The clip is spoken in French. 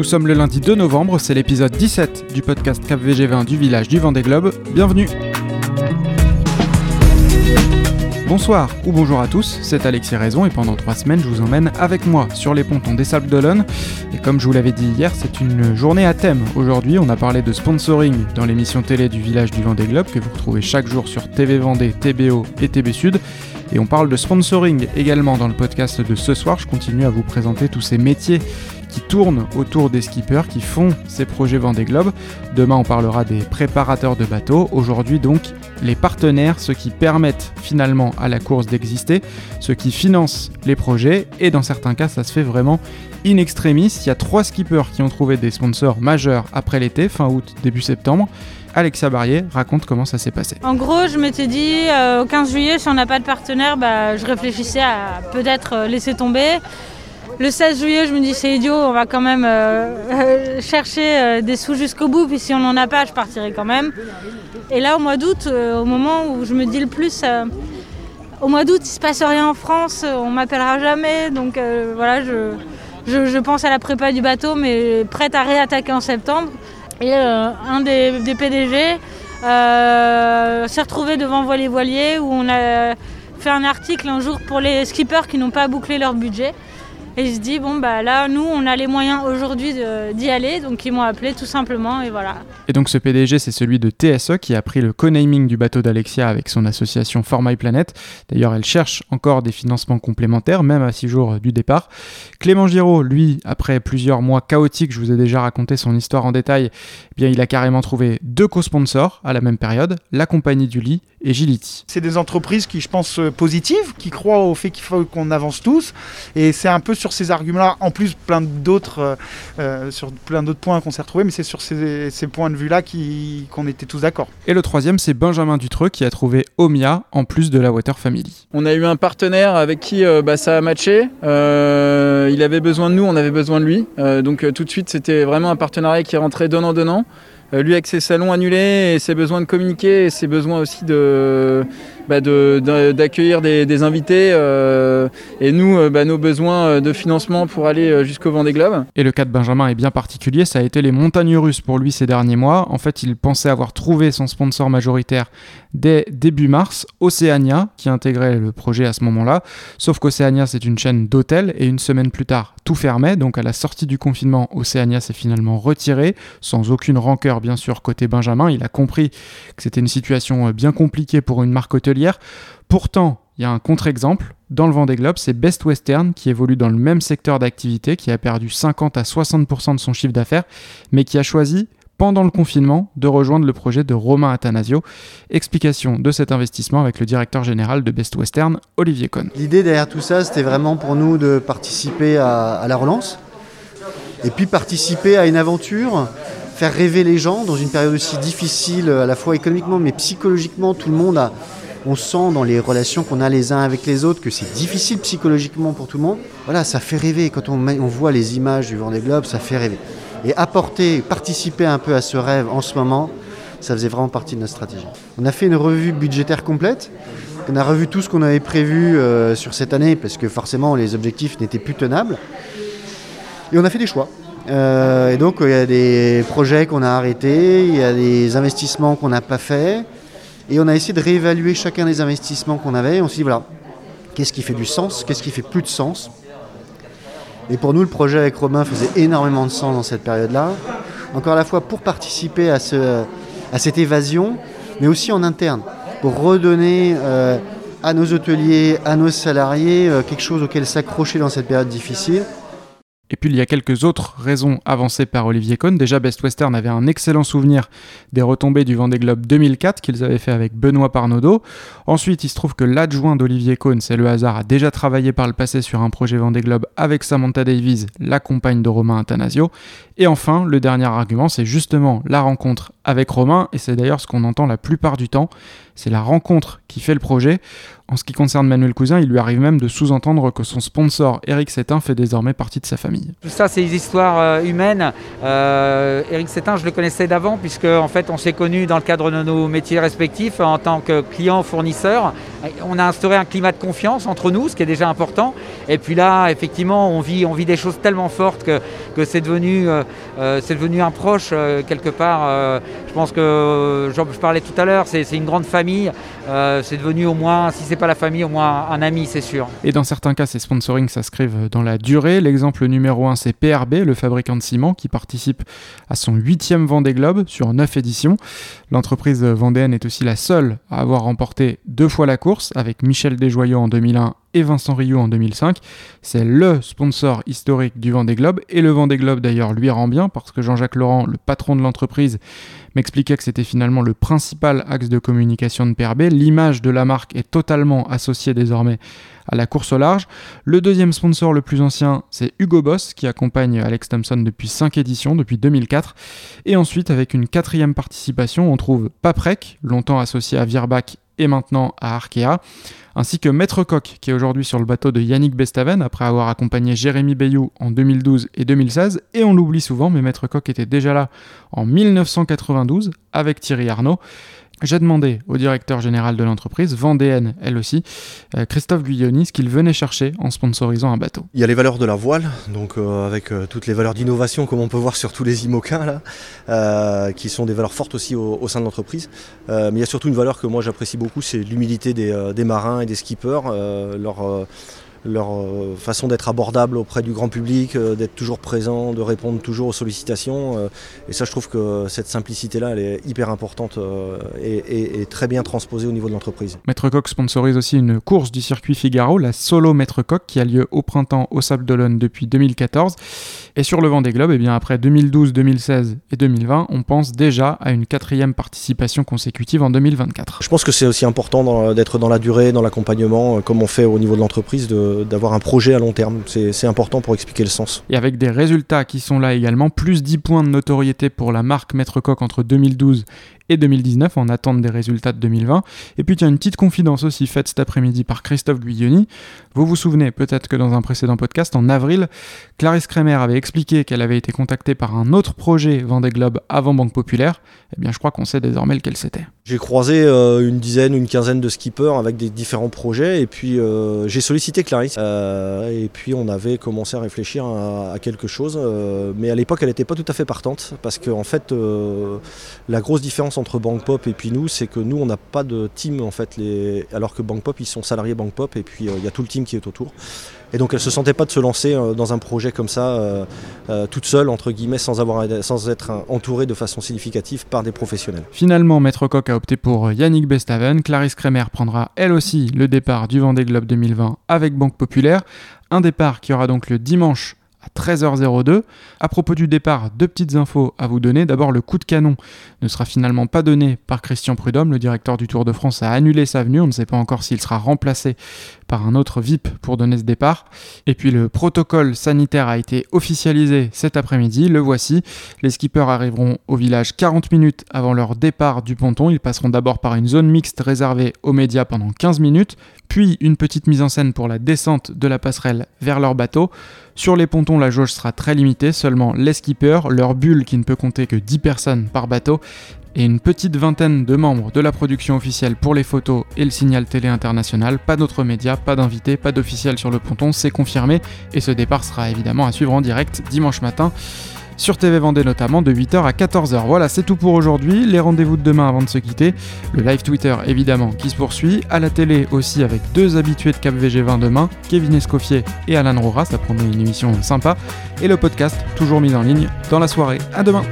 Nous sommes le lundi 2 novembre, c'est l'épisode 17 du podcast Cap VG20 du village du Vendée Globe. Bienvenue Bonsoir ou bonjour à tous, c'est Alexis Raison et pendant trois semaines je vous emmène avec moi sur les pontons des Sables d'Olonne. Et comme je vous l'avais dit hier, c'est une journée à thème. Aujourd'hui on a parlé de sponsoring dans l'émission télé du village du Vendée Globe que vous retrouvez chaque jour sur TV Vendée, TBO et TB Sud. Et on parle de sponsoring également dans le podcast de ce soir. Je continue à vous présenter tous ces métiers qui tournent autour des skippers qui font ces projets Vendée Globe. Demain, on parlera des préparateurs de bateaux. Aujourd'hui, donc, les partenaires, ceux qui permettent finalement à la course d'exister, ceux qui financent les projets. Et dans certains cas, ça se fait vraiment in extremis. Il y a trois skippers qui ont trouvé des sponsors majeurs après l'été, fin août, début septembre. Alexia Barrier raconte comment ça s'est passé. En gros, je m'étais dit euh, au 15 juillet, si on n'a pas de partenaire, bah, je réfléchissais à peut-être euh, laisser tomber. Le 16 juillet, je me dis c'est idiot, on va quand même euh, chercher des sous jusqu'au bout, puis si on n'en a pas, je partirai quand même. Et là, au mois d'août, au moment où je me dis le plus, au mois d'août, il se passe rien en France, on m'appellera jamais, donc voilà, je, pense à la prépa du bateau, mais prête à réattaquer en septembre. Et euh, un des, PDG euh, s'est retrouvé devant Voilier Voilier où on a fait un article un jour pour les skippers qui n'ont pas bouclé leur budget. Et se dit, bon, bah là, nous, on a les moyens aujourd'hui d'y aller, donc ils m'ont appelé tout simplement, et voilà. Et donc ce PDG, c'est celui de TSE qui a pris le co-naming du bateau d'Alexia avec son association For My Planet. D'ailleurs, elle cherche encore des financements complémentaires, même à six jours du départ. Clément Giraud, lui, après plusieurs mois chaotiques, je vous ai déjà raconté son histoire en détail, eh bien, il a carrément trouvé deux co-sponsors à la même période, la compagnie du lit et Gility. C'est des entreprises qui, je pense, euh, positives, qui croient au fait qu'il faut qu'on avance tous. Et c'est un peu sur ces arguments-là, en plus plein d'autres, euh, euh, sur plein d'autres points qu'on s'est retrouvés, mais c'est sur ces, points de vue-là qu'on était tous d'accord. Et le troisième, c'est Benjamin Dutreux qui a trouvé Omia en plus de la Water Family. On a eu un partenaire avec qui bah, ça a matché. il avait besoin de nous, on avait besoin de lui. donc tout de suite, c'était vraiment un partenariat qui rentrait donnant-donnant. Euh, lui avec ses salons annulés et ses besoins de communiquer et ses besoins aussi de bah, d'accueillir des, invités euh, et nous euh, bah, nos besoins de financement pour aller jusqu'au Vendée Globe. Et le cas de Benjamin est bien particulier, ça a été les montagnes russes pour lui ces derniers mois. En fait, il pensait avoir trouvé son sponsor majoritaire dès début mars, Oceania, qui intégrait le projet à ce moment-là. Sauf qu'Oceania, c'est une chaîne d'hôtels et une semaine plus tard, tout fermait. Donc à la sortie du confinement, Oceania s'est finalement retiré, sans aucune rancœur bien sûr côté Benjamin. Il a compris que c'était une situation euh, bien compliquée pour une marque hôtelière. Pourtant, il y a un contre-exemple. Dans le Vendée Globe, c'est Best Western qui évolue dans le même secteur d'activité, qui a perdu 50 à 60% de son chiffre d'affaires, mais qui a choisi pendant le confinement de rejoindre le projet de Romain Athanasio. Explication de cet investissement avec le directeur général de Best Western, Olivier Cohn. L'idée derrière tout ça, c'était vraiment pour nous de participer à, la relance et puis participer à une aventure, faire rêver les gens dans une période aussi difficile, à la fois économiquement mais psychologiquement. Tout le monde a, on sent dans les relations qu'on a les uns avec les autres que c'est difficile psychologiquement pour tout le monde. Voilà, ça fait rêver. Quand on, voit les images du Vendée Globe, ça fait rêver et apporter, participer un peu à ce rêve en ce moment, ça faisait vraiment partie de notre stratégie. On a fait une revue budgétaire complète. On a revu tout ce qu'on avait prévu euh, sur cette année parce que forcément les objectifs n'étaient plus tenables. Et on a fait des choix. Euh, et donc il y a des projets qu'on a arrêtés, il y a des investissements qu'on n'a pas faits. Et on a essayé de réévaluer chacun des investissements qu'on avait. on s'est dit voilà, qu'est-ce qui fait du sens, qu'est-ce qui fait plus de sens et pour nous, le projet avec Romain faisait énormément de sens dans cette période-là. Encore à la fois pour participer à, ce, à cette évasion, mais aussi en interne, pour redonner euh, à nos hôteliers, à nos salariés, euh, quelque chose auquel s'accrocher dans cette période difficile. Et puis il y a quelques autres raisons avancées par Olivier Cohn. Déjà, Best Western avait un excellent souvenir des retombées du Vendée Globe 2004 qu'ils avaient fait avec Benoît Parnaudot. Ensuite, il se trouve que l'adjoint d'Olivier Cohn, c'est le hasard, a déjà travaillé par le passé sur un projet Vendée Globe avec Samantha Davies, la compagne de Romain Athanasio. Et enfin, le dernier argument, c'est justement la rencontre avec Romain, et c'est d'ailleurs ce qu'on entend la plupart du temps, c'est la rencontre qui fait le projet. En ce qui concerne Manuel Cousin, il lui arrive même de sous-entendre que son sponsor Eric Sétin fait désormais partie de sa famille. Tout ça, c'est des histoires euh, humaines. Euh, Eric je le connaissais d'avant, puisque en fait, on s'est connus dans le cadre de nos métiers respectifs en tant que client-fournisseur. On a instauré un climat de confiance entre nous, ce qui est déjà important. Et puis là, effectivement, on vit, des choses tellement fortes que, devenu, euh, c'est devenu un proche quelque part. je pense que, je parlais tout à l'heure, c'est une grande famille. C'est devenu au moins, si c'est pas la famille, au moins un ami, c'est sûr. Et dans certains cas, ces sponsorings s'inscrivent dans la durée. L'exemple numéro 1, c'est PRB, le fabricant de ciment, qui participe à son huitième Vendée Globe sur neuf éditions. L'entreprise vendéenne est aussi la seule à avoir remporté deux fois la course, avec Michel Desjoyaux en 2001 et Vincent Rioux en 2005. C'est le sponsor historique du Vendée Globe, et le Vendée Globe d'ailleurs lui rend bien, parce que Jean-Jacques Laurent, le patron de l'entreprise, m'expliquait que c'était finalement le principal axe de communication de PRB. L'image de la marque est totalement associée désormais à la course au large. Le deuxième sponsor le plus ancien, c'est Hugo Boss, qui accompagne Alex Thompson depuis 5 éditions, depuis 2004. Et ensuite, avec une quatrième participation, on trouve Paprec, longtemps associé à Virbac et maintenant à Arkea, ainsi que Maître Coq, qui est aujourd'hui sur le bateau de Yannick Bestaven, après avoir accompagné Jérémy Bayou en 2012 et 2016, et on l'oublie souvent, mais Maître Coq était déjà là en 1992 avec Thierry Arnaud. J'ai demandé au directeur général de l'entreprise, vendéenne elle aussi, euh, Christophe Guyoni, ce qu'il venait chercher en sponsorisant un bateau. Il y a les valeurs de la voile, donc euh, avec euh, toutes les valeurs d'innovation comme on peut voir sur tous les IMOCA, là, qui sont des valeurs fortes aussi au, sein de l'entreprise. mais il y a surtout une valeur que moi j'apprécie beaucoup, c'est l'humilité des, des, marins et des skippers, leur leur euh, façon d'être abordable auprès du grand public, euh, d'être toujours présent, de répondre toujours aux sollicitations. Euh, et ça, je trouve que cette simplicité-là, elle est hyper importante et, très bien transposée au niveau de l'entreprise. Maître Coq sponsorise aussi une course du circuit Figaro, la Solo Maître Coq, qui a lieu au printemps au Sable d'Olonne depuis 2014. Et sur le vent des globes, eh bien après 2012, 2016 et 2020, on pense déjà à une quatrième participation consécutive en 2024. Je pense que c'est aussi important d'être dans la durée, dans l'accompagnement, comme on fait au niveau de l'entreprise, de d'avoir un projet à long terme. C'est important pour expliquer le sens. Et avec des résultats qui sont là également, plus 10 points de notoriété pour la marque Maître Coq entre 2012 et 2019 en attente des résultats de 2020. Et puis a une petite confidence aussi faite cet après-midi par Christophe Guyoni. Vous vous souvenez peut-être que dans un précédent podcast, en avril, Clarisse Kremer avait expliqué qu'elle avait été contactée par un autre projet Vendée Globe avant Banque Populaire. Eh bien je crois qu'on sait désormais lequel c'était. J'ai croisé euh, une dizaine, une quinzaine de skippers avec des différents projets et puis euh, j'ai sollicité Clarisse euh, et puis on avait commencé à réfléchir à, quelque chose mais à l'époque elle n'était pas tout à fait partante parce qu'en en fait la grosse différence entre Bank Pop et puis nous, c'est que nous, on n'a pas de team en fait, les... alors que Bank Pop, ils sont salariés Bank Pop et puis euh, il y a tout le team qui est autour. Et donc elle se sentait pas de se lancer euh, dans un projet comme ça, euh, toute seule entre guillemets, sans avoir, sans être entourée de façon significative par des professionnels. Finalement, Maître Coq a opté pour Yannick Bestaven. Clarisse Kremer prendra elle aussi le départ du Vendée Globe 2020 avec Banque Populaire. Un départ qui aura donc le dimanche à 13h02. À propos du départ, deux petites infos à vous donner. D'abord, le coup de canon ne sera finalement pas donné par Christian Prudhomme. Le directeur du Tour de France a annulé sa venue. On ne sait pas encore s'il sera remplacé par un autre VIP pour donner ce départ. Et puis le protocole sanitaire a été officialisé cet après-midi. Le voici. Les skippers arriveront au village 40 minutes avant leur départ du ponton. Ils passeront d'abord par une zone mixte réservée aux médias pendant 15 minutes, puis une petite mise en scène pour la descente de la passerelle vers leur bateau. Sur les pontons, la jauge sera très limitée, seulement les skippers, leur bulle qui ne peut compter que 10 personnes par bateau, et une petite vingtaine de membres de la production officielle pour les photos et le signal télé international. Pas d'autres médias, pas d'invités, pas d'officiels sur le ponton, c'est confirmé, et ce départ sera évidemment à suivre en direct dimanche matin sur TV Vendée notamment de 8h à 14h. Voilà, c'est tout pour aujourd'hui. Les rendez-vous de demain avant de se quitter. Le live Twitter évidemment qui se poursuit. À la télé aussi avec deux habitués de Cap VG20 demain, Kevin Escoffier et Alan Rora. Ça promet une émission sympa. Et le podcast toujours mis en ligne dans la soirée. À demain.